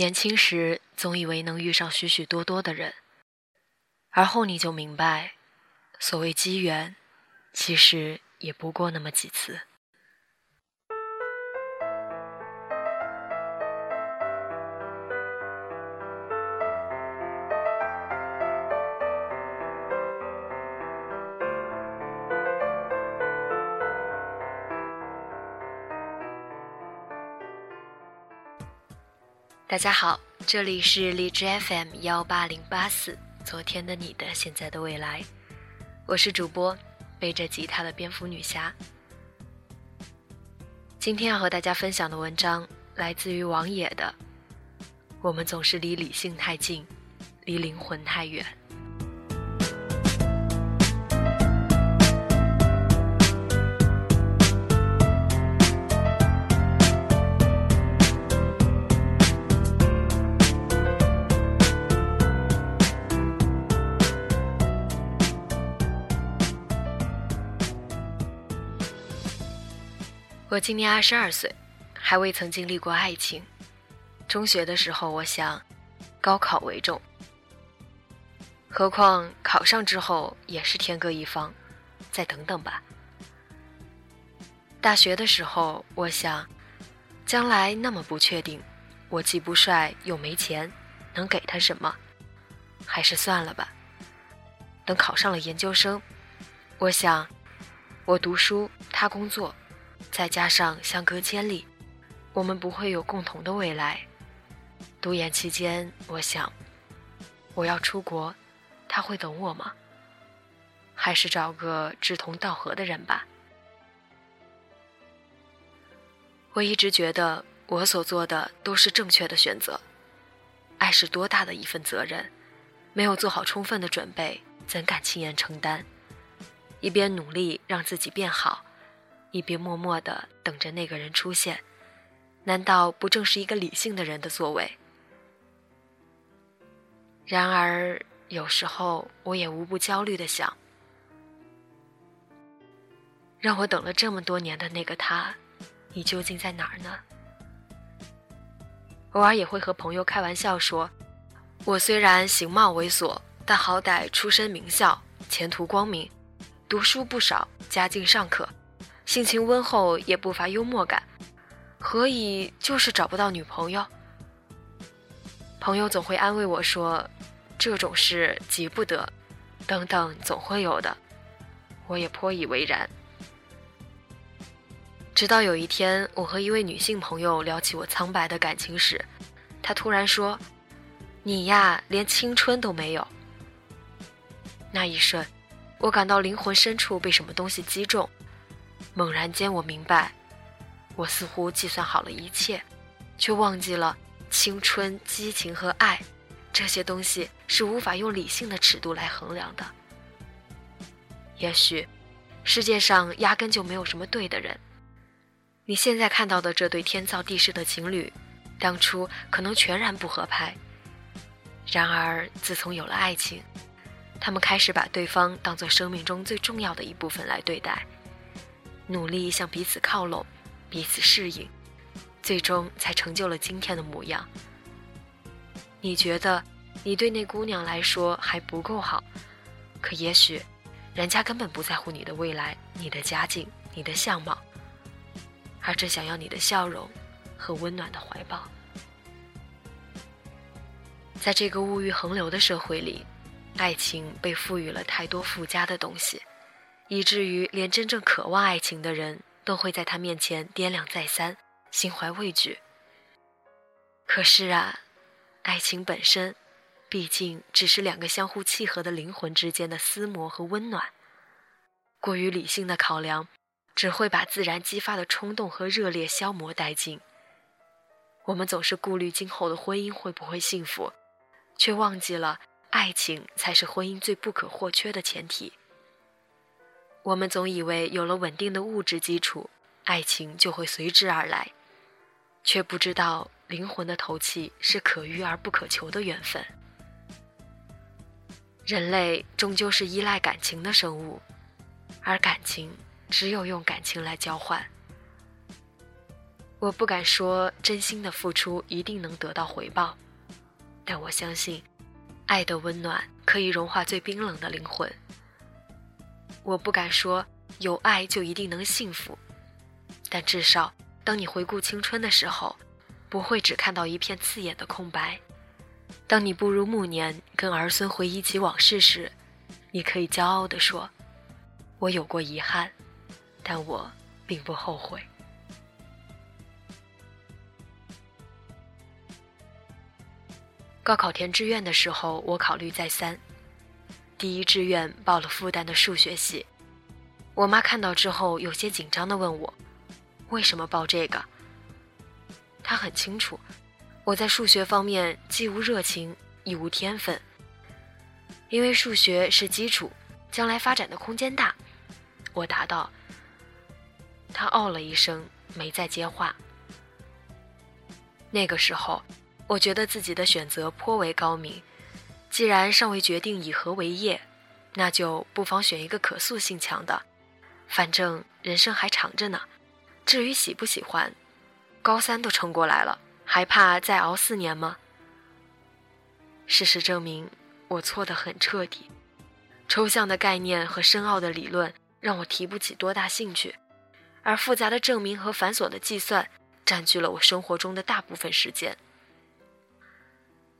年轻时总以为能遇上许许多多的人，而后你就明白，所谓机缘，其实也不过那么几次。大家好，这里是荔枝 FM 幺八零八四，昨天的你的，现在的未来，我是主播背着吉他的蝙蝠女侠。今天要和大家分享的文章来自于王野的。我们总是离理性太近，离灵魂太远。我今年二十二岁，还未曾经历过爱情。中学的时候，我想，高考为重。何况考上之后也是天各一方，再等等吧。大学的时候，我想，将来那么不确定，我既不帅又没钱，能给他什么？还是算了吧。等考上了研究生，我想，我读书，他工作。再加上相隔千里，我们不会有共同的未来。读研期间，我想，我要出国，他会等我吗？还是找个志同道合的人吧。我一直觉得我所做的都是正确的选择。爱是多大的一份责任，没有做好充分的准备，怎敢轻言承担？一边努力让自己变好。一边默默的等着那个人出现，难道不正是一个理性的人的作为？然而，有时候我也无不焦虑的想：让我等了这么多年的那个他，你究竟在哪儿呢？偶尔也会和朋友开玩笑说：“我虽然形貌猥琐，但好歹出身名校，前途光明，读书不少，家境尚可。”性情温厚，也不乏幽默感，何以就是找不到女朋友？朋友总会安慰我说：“这种事急不得，等等总会有的。”我也颇以为然。直到有一天，我和一位女性朋友聊起我苍白的感情史，她突然说：“你呀，连青春都没有。”那一瞬，我感到灵魂深处被什么东西击中。猛然间，我明白，我似乎计算好了一切，却忘记了青春、激情和爱这些东西是无法用理性的尺度来衡量的。也许，世界上压根就没有什么对的人。你现在看到的这对天造地设的情侣，当初可能全然不合拍。然而，自从有了爱情，他们开始把对方当做生命中最重要的一部分来对待。努力向彼此靠拢，彼此适应，最终才成就了今天的模样。你觉得你对那姑娘来说还不够好，可也许人家根本不在乎你的未来、你的家境、你的相貌，而只想要你的笑容和温暖的怀抱。在这个物欲横流的社会里，爱情被赋予了太多附加的东西。以至于连真正渴望爱情的人都会在他面前掂量再三，心怀畏惧。可是啊，爱情本身，毕竟只是两个相互契合的灵魂之间的厮磨和温暖。过于理性的考量，只会把自然激发的冲动和热烈消磨殆尽。我们总是顾虑今后的婚姻会不会幸福，却忘记了爱情才是婚姻最不可或缺的前提。我们总以为有了稳定的物质基础，爱情就会随之而来，却不知道灵魂的投契是可遇而不可求的缘分。人类终究是依赖感情的生物，而感情只有用感情来交换。我不敢说真心的付出一定能得到回报，但我相信，爱的温暖可以融化最冰冷的灵魂。我不敢说有爱就一定能幸福，但至少当你回顾青春的时候，不会只看到一片刺眼的空白。当你步入暮年，跟儿孙回忆起往事时，你可以骄傲地说：“我有过遗憾，但我并不后悔。”高考填志愿的时候，我考虑再三。第一志愿报了复旦的数学系，我妈看到之后有些紧张地问我：“为什么报这个？”她很清楚，我在数学方面既无热情，亦无天分。因为数学是基础，将来发展的空间大。我答道。她哦了一声，没再接话。那个时候。我觉得自己的选择颇为高明，既然尚未决定以何为业，那就不妨选一个可塑性强的，反正人生还长着呢。至于喜不喜欢，高三都撑过来了，还怕再熬四年吗？事实证明，我错得很彻底。抽象的概念和深奥的理论让我提不起多大兴趣，而复杂的证明和繁琐的计算占据了我生活中的大部分时间。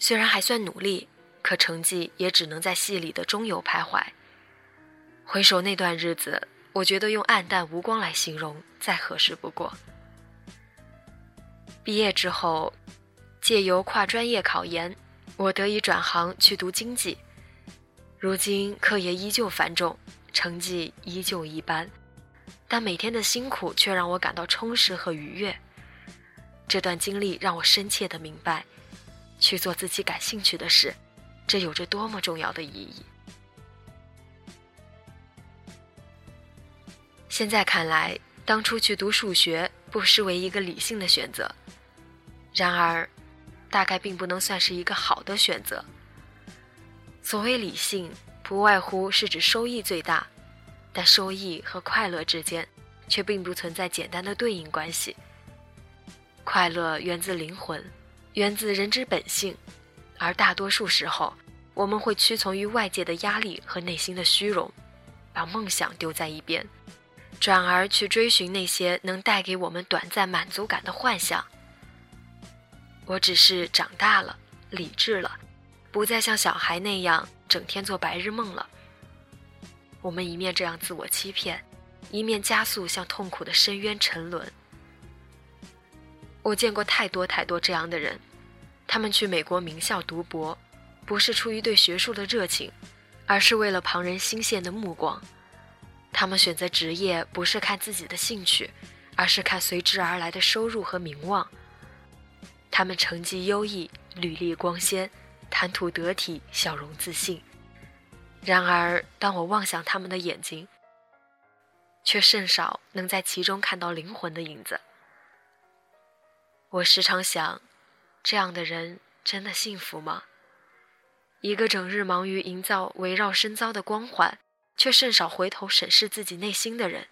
虽然还算努力，可成绩也只能在戏里的中游徘徊。回首那段日子，我觉得用暗淡无光来形容再合适不过。毕业之后，借由跨专业考研，我得以转行去读经济。如今课业依旧繁重，成绩依旧一般，但每天的辛苦却让我感到充实和愉悦。这段经历让我深切的明白。去做自己感兴趣的事，这有着多么重要的意义！现在看来，当初去读数学不失为一个理性的选择。然而，大概并不能算是一个好的选择。所谓理性，不外乎是指收益最大，但收益和快乐之间，却并不存在简单的对应关系。快乐源自灵魂。源自人之本性，而大多数时候，我们会屈从于外界的压力和内心的虚荣，把梦想丢在一边，转而去追寻那些能带给我们短暂满足感的幻想。我只是长大了，理智了，不再像小孩那样整天做白日梦了。我们一面这样自我欺骗，一面加速向痛苦的深渊沉沦。我见过太多太多这样的人。他们去美国名校读博，不是出于对学术的热情，而是为了旁人新鲜的目光。他们选择职业，不是看自己的兴趣，而是看随之而来的收入和名望。他们成绩优异，履历光鲜，谈吐得体，笑容自信。然而，当我望向他们的眼睛，却甚少能在其中看到灵魂的影子。我时常想。这样的人真的幸福吗？一个整日忙于营造围绕深遭的光环，却甚少回头审视自己内心的人，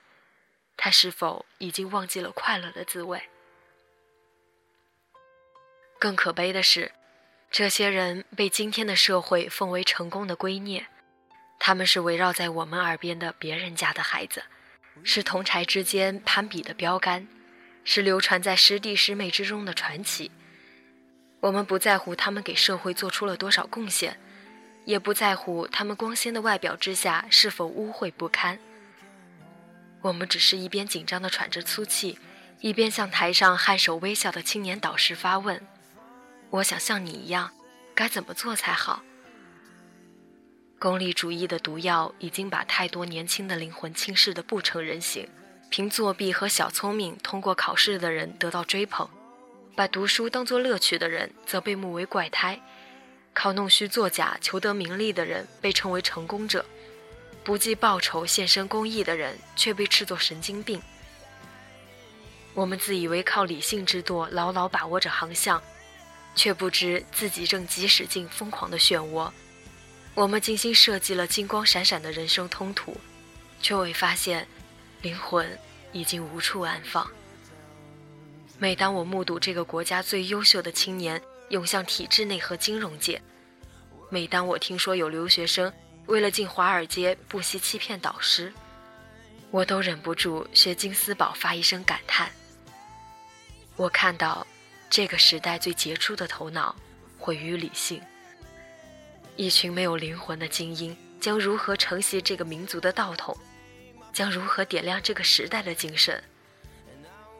他是否已经忘记了快乐的滋味？更可悲的是，这些人被今天的社会奉为成功的圭臬，他们是围绕在我们耳边的别人家的孩子，是同柴之间攀比的标杆，是流传在师弟师妹之中的传奇。我们不在乎他们给社会做出了多少贡献，也不在乎他们光鲜的外表之下是否污秽不堪。我们只是一边紧张地喘着粗气，一边向台上颔首微笑的青年导师发问：“我想像你一样，该怎么做才好？”功利主义的毒药已经把太多年轻的灵魂侵蚀得不成人形，凭作弊和小聪明通过考试的人得到追捧。把读书当作乐趣的人，则被目为怪胎；靠弄虚作假求得名利的人，被称为成功者；不计报酬献身公益的人，却被斥作神经病。我们自以为靠理性之舵牢牢把握着航向，却不知自己正急驶进疯狂的漩涡。我们精心设计了金光闪闪的人生通途，却未发现，灵魂已经无处安放。每当我目睹这个国家最优秀的青年涌向体制内和金融界，每当我听说有留学生为了进华尔街不惜欺骗导师，我都忍不住学金斯堡发一声感叹。我看到这个时代最杰出的头脑毁于理性，一群没有灵魂的精英将如何承袭这个民族的道统，将如何点亮这个时代的精神？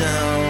down.